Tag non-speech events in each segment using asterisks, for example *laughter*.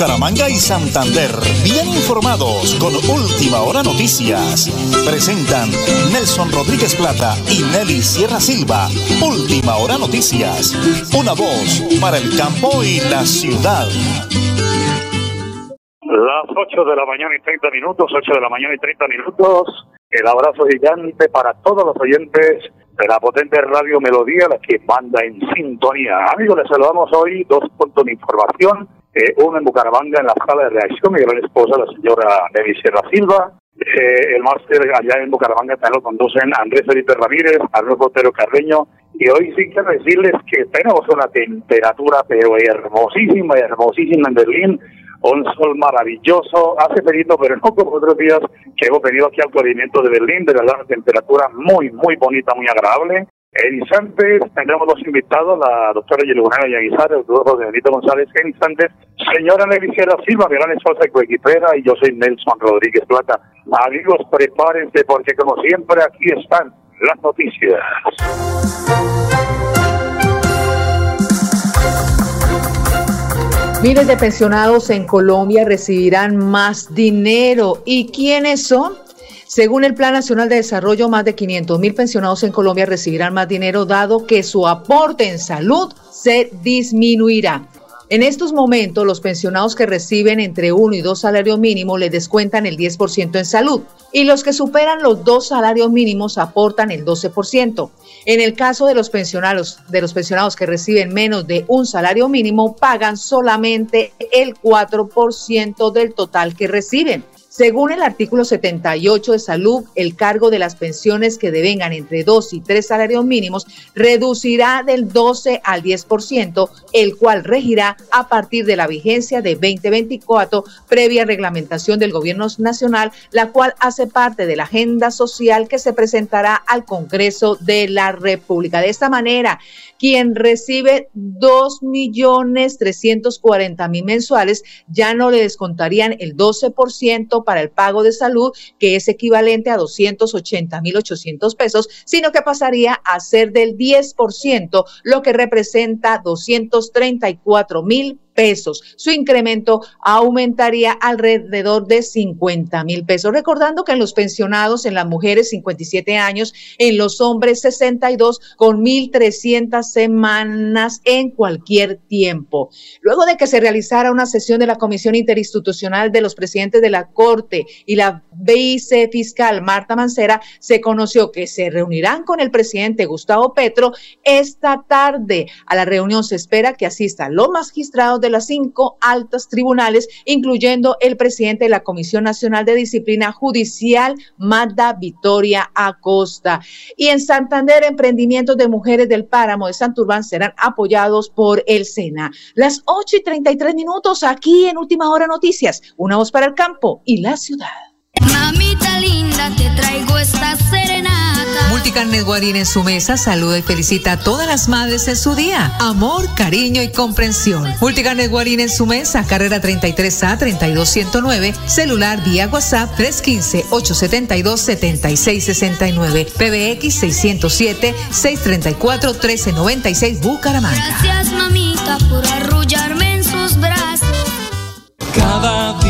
Bucaramanga y Santander. Bien informados con Última Hora Noticias. Presentan Nelson Rodríguez Plata y Nelly Sierra Silva. Última Hora Noticias. Una voz para el campo y la ciudad. Las 8 de la mañana y 30 minutos, 8 de la mañana y 30 minutos. El abrazo gigante para todos los oyentes de la potente radio Melodía, la que manda en sintonía. Amigos, les saludamos hoy dos puntos de información. Eh, uno en Bucaramanga, en la sala de reacción, mi gran esposa, la señora Nelly Sierra Silva. Eh, el máster allá en Bucaramanga también lo conducen Andrés Felipe Ramírez, Arnulfo Otero Carreño. Y hoy sí quiero decirles que tenemos una temperatura, pero hermosísima, hermosísima en Berlín un sol maravilloso, hace frío, pero no como otros días que hemos venido aquí al corrimiento de Berlín, de verdad, una temperatura muy, muy bonita, muy agradable. En instantes tendremos dos invitados, la doctora Yelugana Yaguizar, el doctor José Benito González. En instantes, señora Sierra Silva, mi gran esposa y coequipera, y yo soy Nelson Rodríguez Plata. Amigos, prepárense porque como siempre aquí están las noticias. Miles de pensionados en Colombia recibirán más dinero. ¿Y quiénes son? Según el Plan Nacional de Desarrollo, más de 500 mil pensionados en Colombia recibirán más dinero dado que su aporte en salud se disminuirá. En estos momentos, los pensionados que reciben entre uno y dos salarios mínimos les descuentan el 10% en salud y los que superan los dos salarios mínimos aportan el 12%. En el caso de los pensionados, de los pensionados que reciben menos de un salario mínimo, pagan solamente el 4% del total que reciben. Según el artículo 78 de salud, el cargo de las pensiones que devengan entre dos y tres salarios mínimos reducirá del 12 al 10%, el cual regirá a partir de la vigencia de 2024, previa reglamentación del Gobierno Nacional, la cual hace parte de la agenda social que se presentará al Congreso de la República. De esta manera, quien recibe 2.340.000 mensuales, ya no le descontarían el 12% para el pago de salud, que es equivalente a 280.800 pesos, sino que pasaría a ser del 10%, lo que representa 234.000 pesos. Su incremento aumentaría alrededor de 50 mil pesos. Recordando que en los pensionados, en las mujeres 57 años, en los hombres 62 con 1.300 semanas en cualquier tiempo. Luego de que se realizara una sesión de la Comisión Interinstitucional de los presidentes de la Corte y la vicefiscal Marta Mancera, se conoció que se reunirán con el presidente Gustavo Petro esta tarde. A la reunión se espera que asistan los magistrados de las cinco altas tribunales, incluyendo el presidente de la Comisión Nacional de Disciplina Judicial, Magda Victoria Acosta. Y en Santander, emprendimientos de mujeres del páramo de Santurbán serán apoyados por el SENA. Las 8 y 33 minutos aquí en Última Hora Noticias, una voz para el campo y la ciudad. Mamita linda, te traigo esta serenata. Multicarnes Guarín en su mesa saluda y felicita a todas las madres en su día. Amor, cariño y comprensión. Multicarnes Guarín en su mesa, carrera 33A 32109, celular vía WhatsApp 315-872-7669, PBX 607 634 1396 Bucaramanga. Gracias, mamita, por arrullarme en sus brazos. Cada día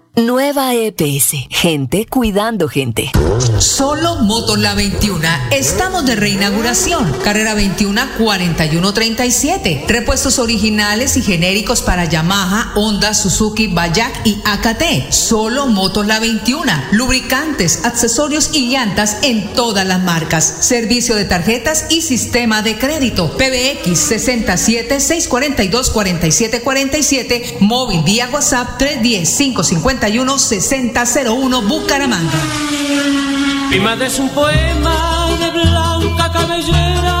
Nueva EPS. Gente cuidando gente. Solo Motos La 21. Estamos de reinauguración. Carrera 21 4137. Repuestos originales y genéricos para Yamaha, Honda, Suzuki, Bayak y AKT. Solo Motos La 21. Lubricantes, accesorios y llantas en todas las marcas. Servicio de tarjetas y sistema de crédito. PBX 67 642 4747. Móvil vía WhatsApp 310 550 616001 Bucaramanga. Mi madre es un poema de blanca cabellera.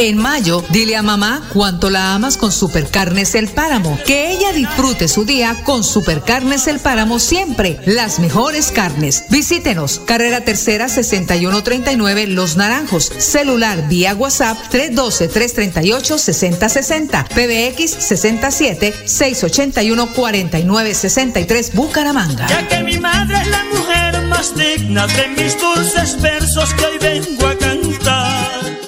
En mayo, dile a mamá cuánto la amas con Supercarnes El Páramo. Que ella disfrute su día con Supercarnes El Páramo siempre. Las mejores carnes. Visítenos. Carrera Tercera 6139 Los Naranjos. Celular vía WhatsApp 312-338-6060. PBX 67 681 4963 Bucaramanga. Ya que mi madre es la mujer más digna de mis dulces versos que hoy vengo a cantar.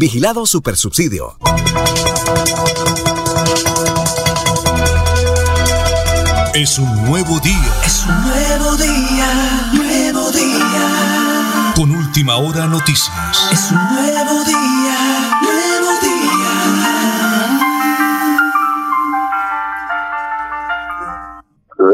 Vigilado Supersubsidio. Es un nuevo día. Es un nuevo día, nuevo día. Con última hora noticias. Es un nuevo día, nuevo día.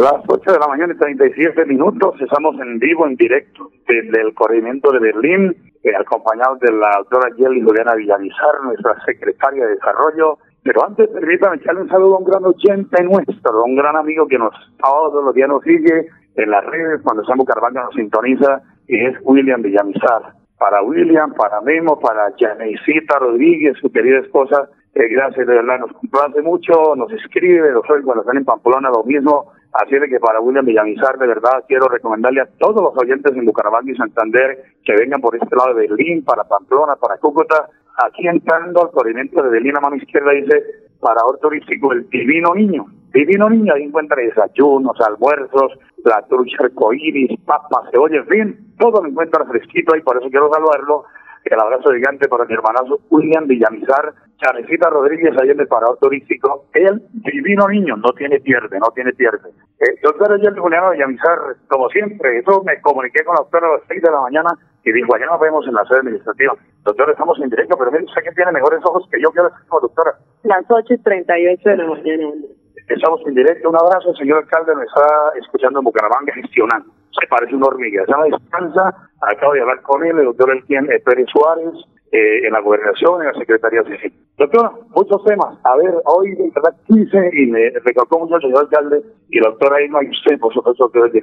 Las 8 de la mañana y 37 minutos, estamos en vivo, en directo, desde el corregimiento de Berlín, eh, acompañados de la doctora Yeli Juliana Villamizar, nuestra secretaria de Desarrollo. Pero antes, permítame echarle un saludo a un gran oyente nuestro, un gran amigo que nos todos los días nos sigue en las redes, cuando estamos Bucaramanga nos sintoniza, y es William Villamizar. Para William, para Memo, para Janeicita Rodríguez, su querida esposa, eh, gracias, de verdad, nos complace mucho, nos escribe, los cuando están en Pamplona, lo mismo. Así de que para William Villamizar, de verdad, quiero recomendarle a todos los oyentes en Bucaramanga y Santander que vengan por este lado de Berlín, para Pamplona, para Cúcuta. Aquí entrando al corrimiento de Berlín a mano izquierda dice, parador turístico, el Divino Niño. Divino Niño, ahí encuentra desayunos, almuerzos, la trucha arcoíris, papas, cebolla, en fin, todo lo encuentra fresquito ahí, por eso quiero saludarlo. El abrazo gigante para mi hermanazo William Villamizar, Charecita Rodríguez, ahí en el parador turístico. El divino niño, no tiene pierde, no tiene pierde. Eh, doctor ayer Juliano Villamizar, como siempre, eso me comuniqué con la doctora a las 6 de la mañana y dijo, allá nos vemos en la sede administrativa. Doctor, estamos en directo, pero mire, usted que tiene mejores ojos que yo, que como doctora. Las 8 y 38 de la mañana. Estamos en directo. Un abrazo, el señor alcalde me está escuchando en Bucaramanga gestionando. Se parece una hormiga. Se llama Descansa. Acabo de hablar con él, el doctor Elquien eh, Pérez Suárez, eh, en la gobernación, en la Secretaría Civil. Doctora, muchos temas. A ver, hoy de verdad 15 y me recalcó mucho el señor alcalde y la doctora Irma y usted, por supuesto, que es de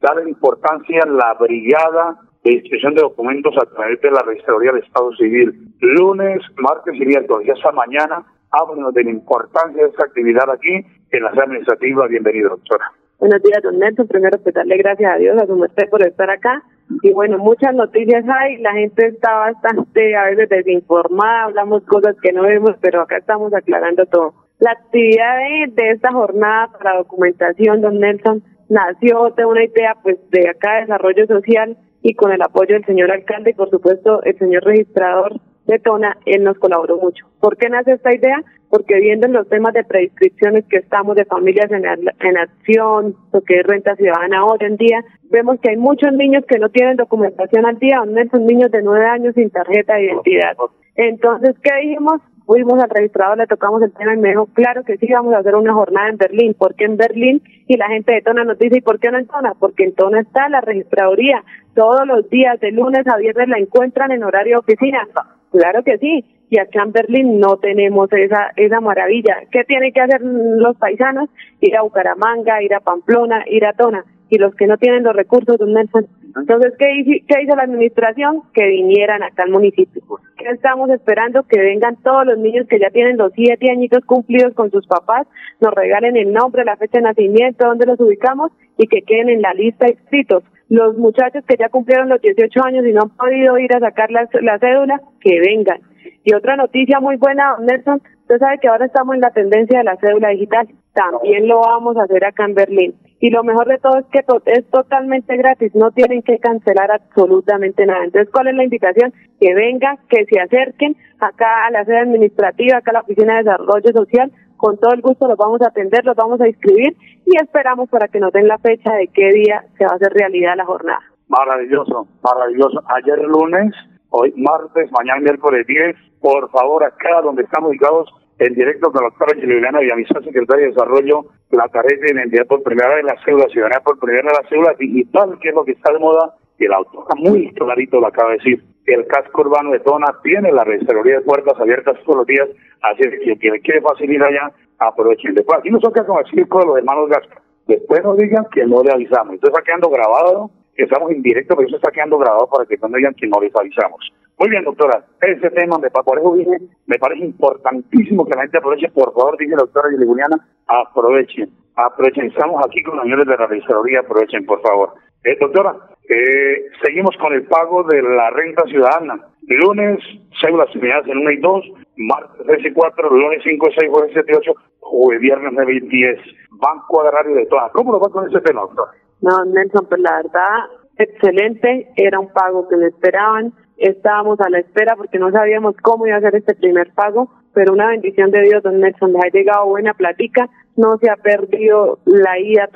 darle importancia a la brigada de inscripción de documentos a través de la Registraduría del Estado Civil. Lunes, martes y miércoles, ya hasta mañana, háblenos de la importancia de esta actividad aquí en la sede administrativa. Bienvenido, doctora. Buenos días, don Nelson. Primero, pues darle gracias a Dios, a su merced por estar acá. Y bueno, muchas noticias hay. La gente está bastante a veces desinformada. Hablamos cosas que no vemos, pero acá estamos aclarando todo. La actividad de, esta jornada para documentación, don Nelson, nació de una idea pues de acá de desarrollo social y con el apoyo del señor alcalde y por supuesto el señor registrador de Tona, él nos colaboró mucho. ¿Por qué nace esta idea? Porque viendo los temas de prescripciones que estamos de familias en, en acción, lo que es renta ciudadana hoy en día, vemos que hay muchos niños que no tienen documentación al día, donde son niños de nueve años sin tarjeta de identidad. Entonces, ¿qué dijimos? fuimos al registrador, le tocamos el tema y me dijo, claro que sí, vamos a hacer una jornada en Berlín. ¿Por qué en Berlín? Y la gente de Tona nos dice, ¿y por qué no en Tona? Porque en Tona está la registraduría. Todos los días, de lunes a viernes, la encuentran en horario de oficina. Claro que sí. Y acá en Berlín no tenemos esa, esa maravilla. ¿Qué tienen que hacer los paisanos? Ir a Bucaramanga, ir a Pamplona, ir a Tona. Y los que no tienen los recursos, Nelson, entonces, ¿qué hizo, ¿qué hizo la administración? Que vinieran acá al municipio. ¿Qué estamos esperando? Que vengan todos los niños que ya tienen los siete añitos cumplidos con sus papás, nos regalen el nombre, la fecha de nacimiento, dónde los ubicamos y que queden en la lista inscritos. Los muchachos que ya cumplieron los 18 años y no han podido ir a sacar la, la cédula, que vengan. Y otra noticia muy buena, Nelson, usted sabe que ahora estamos en la tendencia de la cédula digital. También lo vamos a hacer acá en Berlín. Y lo mejor de todo es que es totalmente gratis, no tienen que cancelar absolutamente nada. Entonces, ¿cuál es la invitación? Que vengan, que se acerquen acá a la sede administrativa, acá a la Oficina de Desarrollo Social. Con todo el gusto los vamos a atender, los vamos a inscribir y esperamos para que nos den la fecha de qué día se va a hacer realidad la jornada. Maravilloso, maravilloso. Ayer lunes, hoy martes, mañana miércoles 10, por favor, acá donde estamos ubicados, en directo con la doctora Juliana Villamizar, secretaria de Desarrollo, la tarea de identidad por primera vez, la cédula ciudadana por primera vez, la cédula digital, que es lo que está de moda, y el autor muy clarito lo acaba de decir. El casco urbano de Tona tiene la registraduría de puertas abiertas todos los días, así que quien quiere facilitar ya, aprovechen. Después, aquí nosotros como el circo de los hermanos Gasca. Después nos digan que no le avisamos. Entonces está quedando grabado, estamos en directo, pero eso está quedando grabado para que no digan que no les avisamos. Muy bien, doctora. Ese tema, me, por eso dije, me parece importantísimo que la gente aproveche. Por favor, dice la doctora Juliana, aprovechen. Aprovechen. Estamos aquí con los señores de la registraduría. Aprovechen, por favor. Eh, doctora, eh, seguimos con el pago de la renta ciudadana. Lunes, cédulas unidades en 1 y 2, martes 3 y 4, lunes 5 y 6, jueves 7 y 8, jueves viernes 9 y 10. Banco Agrario de todas. ¿Cómo lo va con ese tema, doctora? No, Nelson, pues la verdad, excelente. Era un pago que le esperaban estábamos a la espera porque no sabíamos cómo iba a ser este primer pago, pero una bendición de Dios, don Nelson, les ha llegado buena platica, no se ha perdido la ida a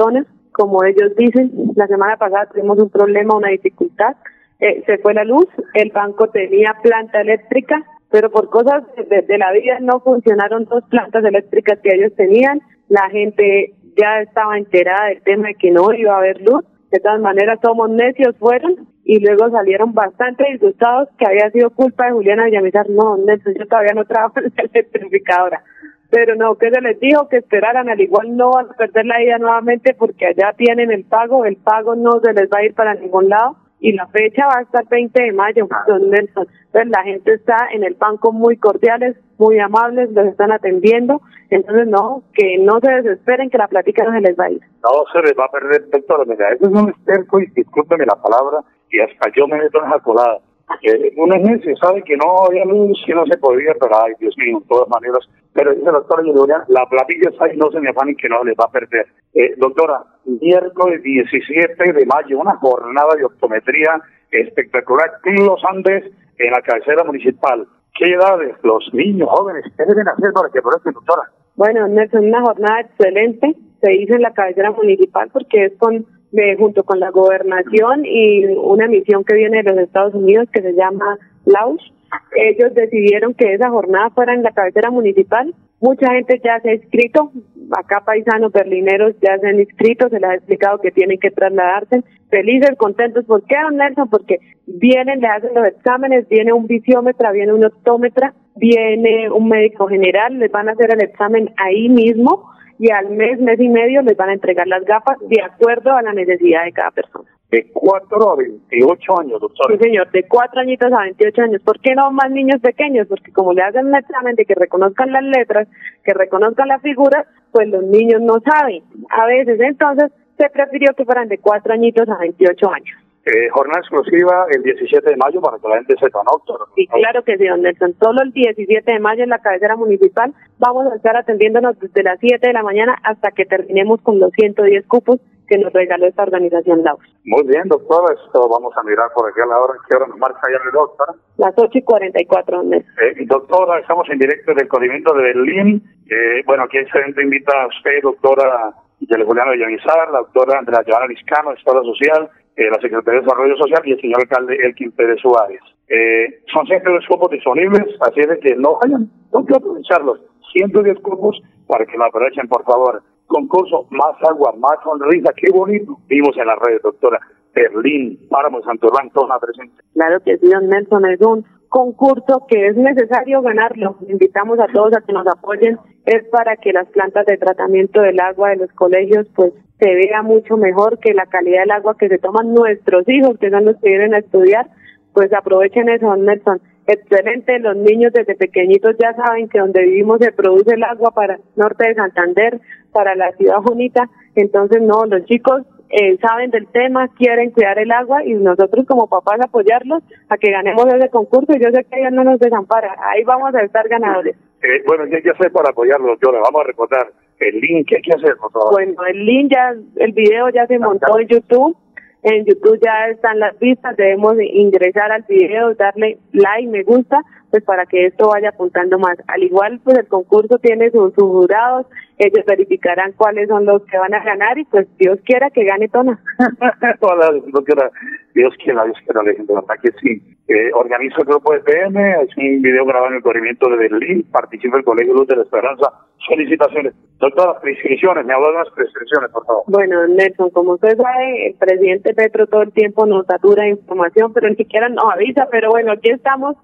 como ellos dicen. La semana pasada tuvimos un problema, una dificultad, eh, se fue la luz, el banco tenía planta eléctrica, pero por cosas de, la vida no funcionaron dos plantas eléctricas que ellos tenían, la gente ya estaba enterada del tema de que no iba a haber luz, de todas maneras somos necios fueron y luego salieron bastante disgustados que había sido culpa de Juliana Villamizar. No, Nelson, yo todavía no trabajo en la electrificadora. Pero no, que se les dijo que esperaran, al igual no van a perder la vida nuevamente porque allá tienen el pago, el pago no se les va a ir para ningún lado y la fecha va a estar 20 de mayo, don Nelson. Entonces la gente está en el banco muy cordiales, muy amables, los están atendiendo. Entonces no, que no se desesperen que la plática no se les va a ir. No se les va a perder, doctor. Mira, eso es un esterco y discúlpeme la palabra y hasta yo me meto en esa colada. Eh, un ejemplo sabe que no había luz, que no se podía, pero ay, Dios mío, de todas maneras. Pero dice la doctora Juliana, la platilla está ahí, no se me afanen que no les va a perder. Eh, doctora, miércoles 17 de mayo, una jornada de optometría espectacular en los Andes, en la cabecera municipal. ¿Qué edades los niños jóvenes qué deben hacer para que aprovechen, doctora? Bueno, Nelson, una jornada excelente. Se hizo en la cabecera municipal porque es con de, junto con la gobernación y una misión que viene de los Estados Unidos que se llama LAUS. Ellos decidieron que esa jornada fuera en la cabecera municipal. Mucha gente ya se ha inscrito, acá paisanos berlineros ya se han inscrito, se les ha explicado que tienen que trasladarse. Felices, contentos. ¿Por qué, don Nelson? Porque vienen, le hacen los exámenes, viene un visiómetra, viene un optómetra, viene un médico general, les van a hacer el examen ahí mismo y al mes, mes y medio les van a entregar las gafas de acuerdo a la necesidad de cada persona. De 4 a 28 años, doctor. Sí, señor, de 4 añitos a 28 años. ¿Por qué no más niños pequeños? Porque como le hacen un examen de que reconozcan las letras, que reconozcan las figuras, pues los niños no saben. A veces, entonces, se prefirió que fueran de 4 añitos a 28 años. Eh, jornada exclusiva el 17 de mayo para que la gente sepa, ¿no, Sí, claro que sí, don Nelson. Solo el 17 de mayo en la cabecera municipal vamos a estar atendiéndonos desde las 7 de la mañana hasta que terminemos con los 110 cupos que nos regaló esta organización LAUS. Muy bien, doctora, esto vamos a mirar por aquí a la hora que hora nos marca ya el doctora. Las 8 y 44, don Nelson. Eh, doctora, estamos en directo del corrimiento de Berlín. Eh, bueno, aquí excelente invita a usted, doctora Juliana Villamizar, la doctora Andrea Joana Liscano, Estado Social, eh, la Secretaría de Desarrollo Social y el señor alcalde Elkin Pérez Suárez. Eh, son 110 cupos disponibles, así es que no vayan, no que aprovecharlos. 110 cupos para que lo aprovechen, por favor. Concurso Más Agua, Más Sonrisa, qué bonito. Vimos en la red, doctora. Berlín, Páramo, Santurbán, toda presente. Claro que sí, don Nelson, es un concurso que es necesario ganarlo. Invitamos a todos a que nos apoyen. Es para que las plantas de tratamiento del agua de los colegios pues se vea mucho mejor que la calidad del agua que se toman nuestros hijos, que son los que vienen a estudiar, pues aprovechen eso, Nelson. Excelente, los niños desde pequeñitos ya saben que donde vivimos se produce el agua para el norte de Santander, para la ciudad bonita, entonces no, los chicos eh, saben del tema, quieren cuidar el agua y nosotros como papás apoyarlos a que ganemos ese concurso y yo sé que ellos no nos desampara, ahí vamos a estar ganadores. Eh, bueno, ¿qué hay que hacer para apoyarlos, le Vamos a recordar el link, ¿qué hay que hacer, por favor? Bueno, el link ya, el video ya se montó en YouTube. En YouTube ya están las vistas, debemos ingresar al video, darle like, me gusta, pues para que esto vaya apuntando más. Al igual, pues el concurso tiene sus, jurados, ellos verificarán cuáles son los que van a ganar y pues Dios quiera que gane Tona. *laughs* Dios quiera, Dios quiera, Dios quiera, de verdad que sí. Eh, organiza el grupo de PM, es un video grabado en el corrimiento de Berlín, participa el Colegio Luz de la Esperanza. Felicitaciones. Doctora, prescripciones, me habla de las prescripciones, por favor. Bueno, Nelson, como usted sabe, el presidente Petro todo el tiempo nos satura información, pero ni siquiera nos avisa, pero bueno, aquí estamos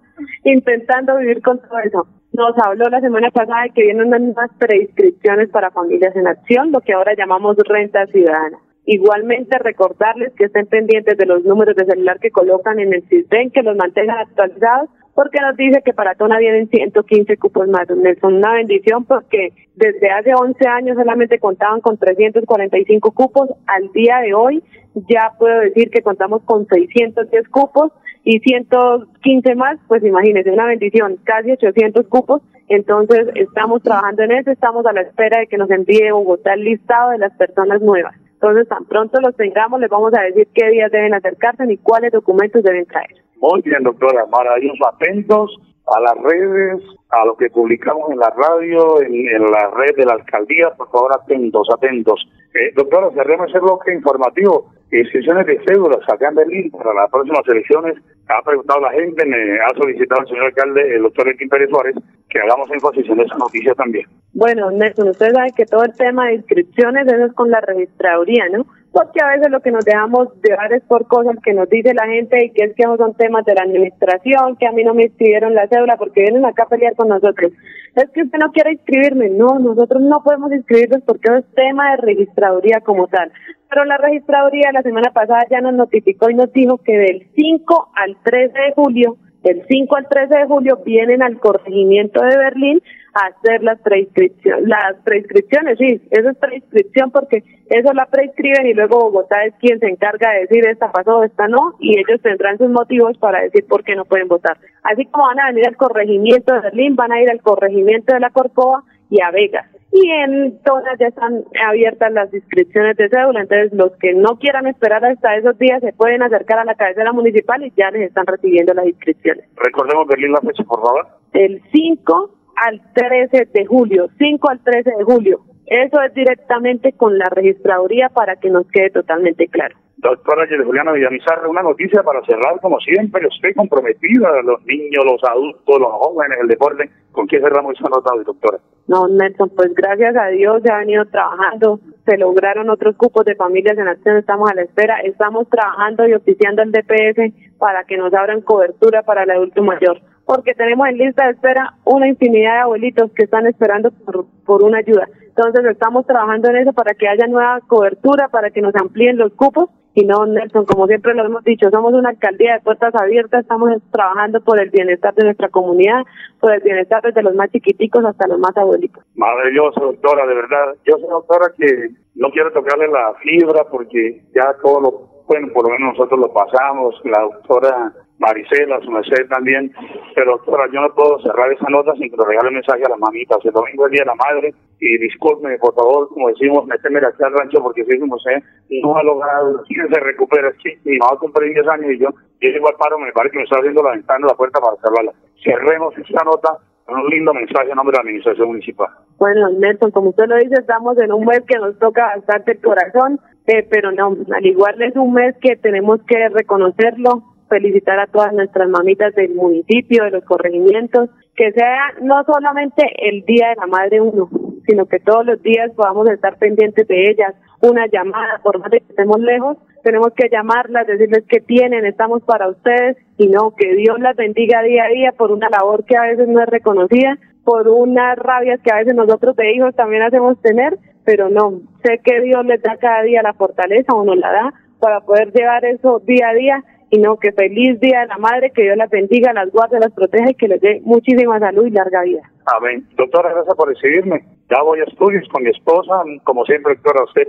intentando vivir con todo eso. Nos habló la semana pasada de que vienen unas prescripciones para familias en acción, lo que ahora llamamos renta ciudadana. Igualmente recordarles que estén pendientes de los números de celular que colocan en el CISBEN, que los mantengan actualizados, porque nos dice que para Tona vienen 115 cupos más. Son una bendición porque desde hace 11 años solamente contaban con 345 cupos. Al día de hoy ya puedo decir que contamos con 610 cupos y 115 más, pues imagínense, una bendición, casi 800 cupos. Entonces estamos trabajando en eso, estamos a la espera de que nos envíe Bogotá el listado de las personas nuevas. Entonces, tan pronto los tengamos, les vamos a decir qué días deben acercarse y cuáles documentos deben traer. Muy bien, doctora. Maravillosos, atentos a las redes, a lo que publicamos en la radio, en, la red de la alcaldía, por favor, atentos, atentos. Eh, doctora, cerremos ese bloque informativo. Inscripciones de cédulas acá en Berlín para las próximas elecciones. Ha preguntado la gente, me ha solicitado el señor alcalde, el doctor Elkin Pérez Suárez, que hagamos énfasis en esa noticia también. Bueno, Nelson, usted sabe que todo el tema de inscripciones, eso es con la registraduría, ¿no? Porque a veces lo que nos dejamos llevar es por cosas que nos dice la gente y que es que son temas de la administración, que a mí no me inscribieron la cédula porque vienen acá a pelear con nosotros. Es que usted no quiere inscribirme. No, nosotros no podemos inscribirnos porque es tema de registraduría como tal. Pero la registraduría la semana pasada ya nos notificó y nos dijo que del 5 al 13 de julio del 5 al 13 de julio vienen al corregimiento de Berlín a hacer las prescripciones. Las prescripciones, sí, eso es prescripción porque eso la prescriben y luego Bogotá es quien se encarga de decir esta pasó, esta no, y ellos tendrán sus motivos para decir por qué no pueden votar. Así como van a venir al corregimiento de Berlín, van a ir al corregimiento de la Corcova y a Vegas y en todas ya están abiertas las inscripciones de cédula, entonces los que no quieran esperar hasta esos días se pueden acercar a la cabecera municipal y ya les están recibiendo las inscripciones. Recordemos Berlín la fecha, por favor. El 5 al 13 de julio, 5 al 13 de julio. Eso es directamente con la registraduría para que nos quede totalmente claro. Doctora Juliana Villamizar, una noticia para cerrar, como siempre, estoy comprometida, los niños, los adultos, los jóvenes, el deporte. ¿Con quién cerramos esa nota, doctora? No, Nelson, pues gracias a Dios se ha venido trabajando, se lograron otros cupos de familias en acción, estamos a la espera, estamos trabajando y oficiando el DPS para que nos abran cobertura para el adulto mayor, porque tenemos en lista de espera una infinidad de abuelitos que están esperando por, por una ayuda. Entonces estamos trabajando en eso para que haya nueva cobertura, para que nos amplíen los cupos y no, Nelson, como siempre lo hemos dicho, somos una alcaldía de puertas abiertas, estamos trabajando por el bienestar de nuestra comunidad, por el bienestar desde los más chiquiticos hasta los más abuelitos. Maravilloso, doctora, de verdad. Yo soy doctora que no quiero tocarle la fibra porque ya todo lo, bueno, por lo menos nosotros lo pasamos, la doctora Maricela, su merced también. Pero doctora, yo no puedo cerrar esa nota sin que le regale un mensaje a las mamitas. El domingo es Día de la Madre y disculpe, por favor, como decimos, méteme aquí al rancho porque si como sé, no ha logrado, se recupera. Sí, mi mamá cumple 10 años y yo, llego al paro, me parece que me está abriendo la ventana, la puerta para cerrarla. Cerremos esa nota un lindo mensaje en nombre de la administración municipal. Bueno, Nelson, como usted lo dice, estamos en un mes que nos toca bastante el corazón eh, pero no, al igual es un mes que tenemos que reconocerlo, felicitar a todas nuestras mamitas del municipio, de los corregimientos, que sea no solamente el Día de la Madre uno, sino que todos los días podamos estar pendientes de ellas, una llamada, por más de que estemos lejos, tenemos que llamarlas, decirles que tienen, estamos para ustedes y no, que Dios las bendiga día a día por una labor que a veces no es reconocida, por unas rabias que a veces nosotros de hijos también hacemos tener, pero no, sé que Dios les da cada día la fortaleza o nos la da para poder llevar eso día a día y no, que feliz día de la madre, que Dios las bendiga, las guarde, las proteja y que les dé muchísima salud y larga vida. Amén. Doctora, gracias por recibirme. Ya voy a estudios con mi esposa, como siempre, doctora, usted,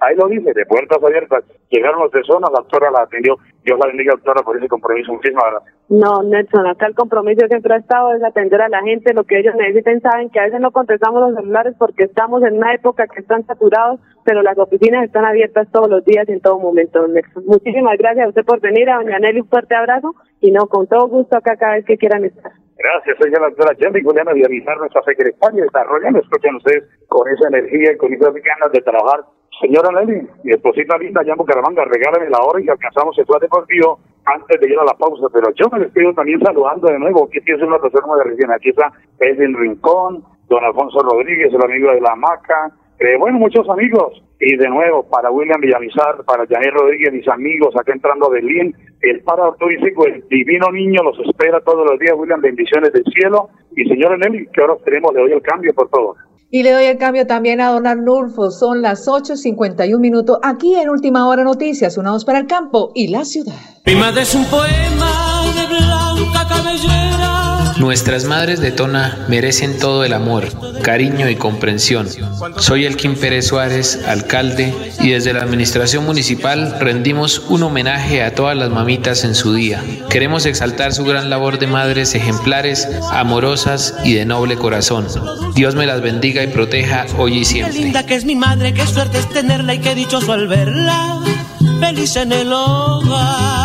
ahí lo dice, de puertas abiertas. Llegaron las personas, la doctora la atendió. Dios la bendiga, doctora, por ese compromiso. Muchísimas gracias. No, Nelson, acá el compromiso siempre ha estado es atender a la gente, lo que ellos necesiten. Saben que a veces no contestamos los celulares porque estamos en una época que están saturados, pero las oficinas están abiertas todos los días y en todo momento, Nelson. Muchísimas gracias a usted por venir, a doña Nelly, un fuerte abrazo y no, con todo gusto acá cada vez que quieran estar. Gracias, soy la doctora Jenny Juliana de avisar nuestra secretaria, desarrollando, escuchan ustedes con esa energía y con esas ganas de trabajar. Señora Nelly, mi esposita linda, llamo Caramanga, regálame la hora y alcanzamos el plan deportivo antes de ir a la pausa, pero yo me despido también saludando de nuevo, que es una persona de recién, aquí está Edwin Rincón, don Alfonso Rodríguez, el amigo de la Maca, eh, bueno, muchos amigos, y de nuevo, para William Villamizar, para Janet Rodríguez, mis amigos, acá entrando a Berlín, el para turístico, el divino niño los espera todos los días, William, bendiciones del cielo. Y señora Nelly, que ahora tenemos, le doy el cambio por todo. Y le doy el cambio también a don Arnulfo. Son las 8.51 minutos aquí en Última Hora Noticias, una voz para el campo y la ciudad. Mi madre es un poema de blanca cabellera. Nuestras madres de Tona merecen todo el amor, cariño y comprensión. Soy Elkin Pérez Suárez, alcalde, y desde la administración municipal rendimos un homenaje a todas las mamitas en su día. Queremos exaltar su gran labor de madres ejemplares, amorosas y de noble corazón. Dios me las bendiga y proteja hoy y siempre. Qué linda que es mi madre, qué suerte es tenerla y qué dichoso al verla, feliz en el hogar.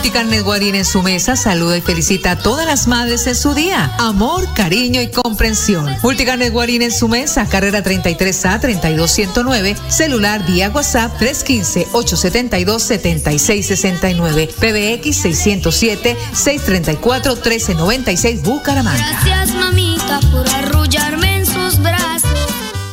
Multicarnes Guarín en su mesa saluda y felicita a todas las madres en su día. Amor, cariño y comprensión. Multicarnes Guarín en su mesa, carrera 33A 32109, celular vía WhatsApp 315-872-7669, PBX 607-634-1396, Bucaramanga. Gracias, mamita, por arrullarme.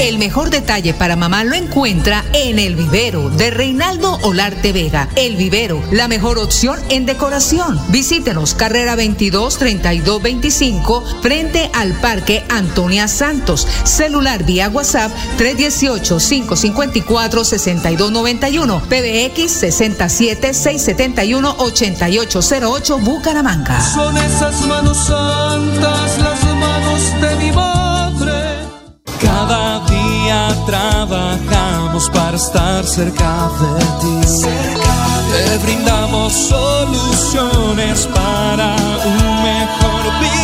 El mejor detalle para mamá lo encuentra en El Vivero de Reinaldo Olarte Vega. El Vivero, la mejor opción en decoración. Visítenos, carrera 22 32 25, frente al Parque Antonia Santos. Celular vía WhatsApp 318 554 6291, PBX 67 671 8808 Bucaramanga. Son esas manos santas las estar cerca de ti. Te brindamos soluciones para un mejor vivir.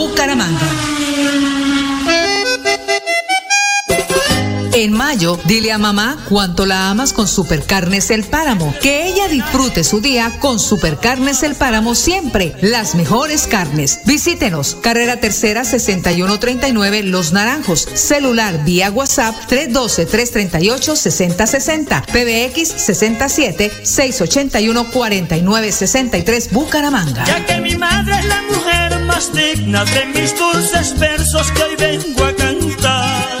Bucaramanga. En mayo, dile a mamá cuánto la amas con Supercarnes El Páramo. Que ella disfrute su día con Supercarnes El Páramo siempre. Las mejores carnes. Visítenos. Carrera Tercera 6139 Los Naranjos. Celular vía WhatsApp 312-338-6060. PBX 67 681 4963 Bucaramanga. Ya que mi madre es la mujer más digna de mis dulces versos que hoy vengo a cantar.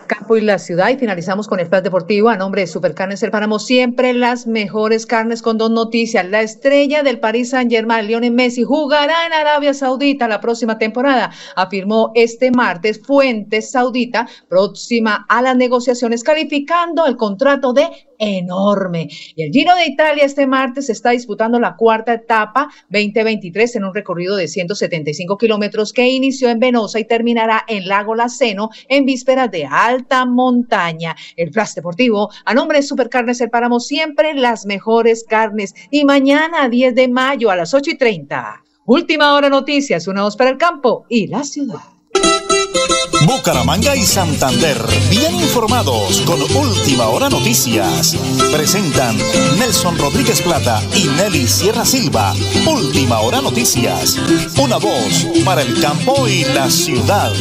y la ciudad y finalizamos con el Flash Deportivo a nombre de Supercarnes El Páramo. Siempre las mejores carnes con dos noticias. La estrella del Paris Saint Germain, Lionel Messi, jugará en Arabia Saudita la próxima temporada, afirmó este martes Fuentes Saudita, próxima a las negociaciones, calificando el contrato de enorme. Y el Giro de Italia este martes está disputando la cuarta etapa 2023 en un recorrido de 175 kilómetros que inició en Venosa y terminará en Lago Laceno en vísperas de alta montaña. El Flash Deportivo, a nombre de Supercarnes El siempre las mejores carnes. Y mañana, 10 de mayo a las 8 y 30. Última hora noticias, una voz para el campo y la ciudad. Bucaramanga y Santander, bien informados con Última Hora Noticias. Presentan Nelson Rodríguez Plata y Nelly Sierra Silva. Última Hora Noticias. Una voz para el campo y la ciudad.